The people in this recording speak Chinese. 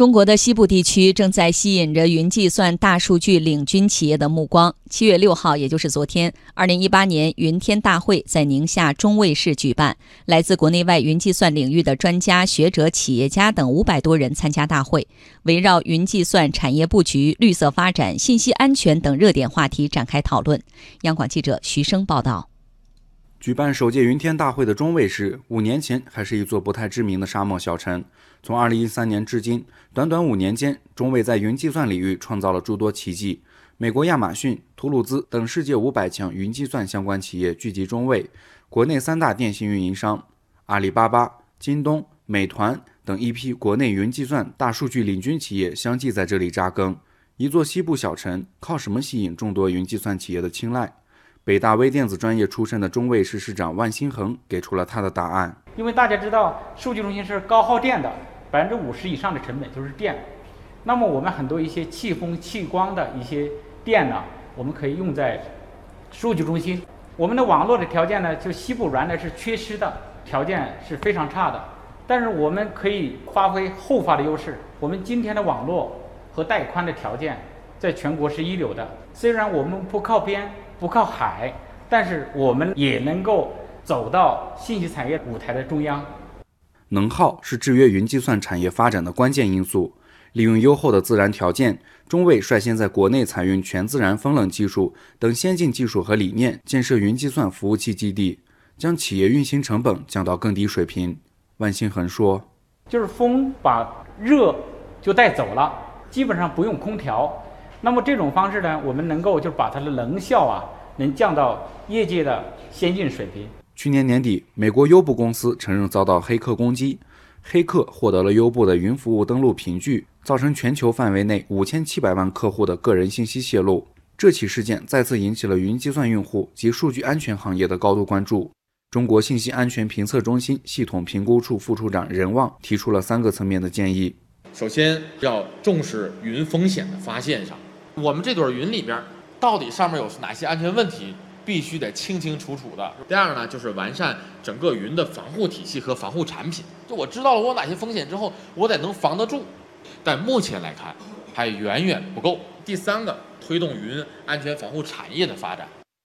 中国的西部地区正在吸引着云计算大数据领军企业的目光。七月六号，也就是昨天，二零一八年云天大会在宁夏中卫市举办，来自国内外云计算领域的专家学者、企业家等五百多人参加大会，围绕云计算产业布局、绿色发展、信息安全等热点话题展开讨论。央广记者徐生报道。举办首届云天大会的中卫市，五年前还是一座不太知名的沙漠小城。从2013年至今，短短五年间，中卫在云计算领域创造了诸多奇迹。美国亚马逊、图鲁兹等世界五百强云计算相关企业聚集中卫，国内三大电信运营商阿里巴巴、京东、美团等一批国内云计算大数据领军企业相继在这里扎根。一座西部小城，靠什么吸引众多云计算企业的青睐？北大微电子专业出身的中卫市市长万新恒给出了他的答案。因为大家知道，数据中心是高耗电的，百分之五十以上的成本就是电。那么我们很多一些气风、气光的一些电呢，我们可以用在数据中心。我们的网络的条件呢，就西部原来是缺失的，条件是非常差的。但是我们可以发挥后发的优势。我们今天的网络和带宽的条件，在全国是一流的。虽然我们不靠边。不靠海，但是我们也能够走到信息产业舞台的中央。能耗是制约云计算产业发展的关键因素。利用优厚的自然条件，中卫率先在国内采用全自然风冷技术等先进技术和理念，建设云计算服务器基地，将企业运行成本降到更低水平。万新恒说：“就是风把热就带走了，基本上不用空调。”那么这种方式呢，我们能够就把它的能效啊，能降到业界的先进水平。去年年底，美国优步公司承认遭到黑客攻击，黑客获得了优步的云服务登录凭据，造成全球范围内五千七百万客户的个人信息泄露。这起事件再次引起了云计算用户及数据安全行业的高度关注。中国信息安全评测中心系统评估处副处长任旺提出了三个层面的建议：首先要重视云风险的发现上。我们这朵云里边，到底上面有哪些安全问题，必须得清清楚楚的。第二呢，就是完善整个云的防护体系和防护产品。就我知道了我哪些风险之后，我得能防得住。但目前来看，还远远不够。第三个，推动云安全防护产业的发展。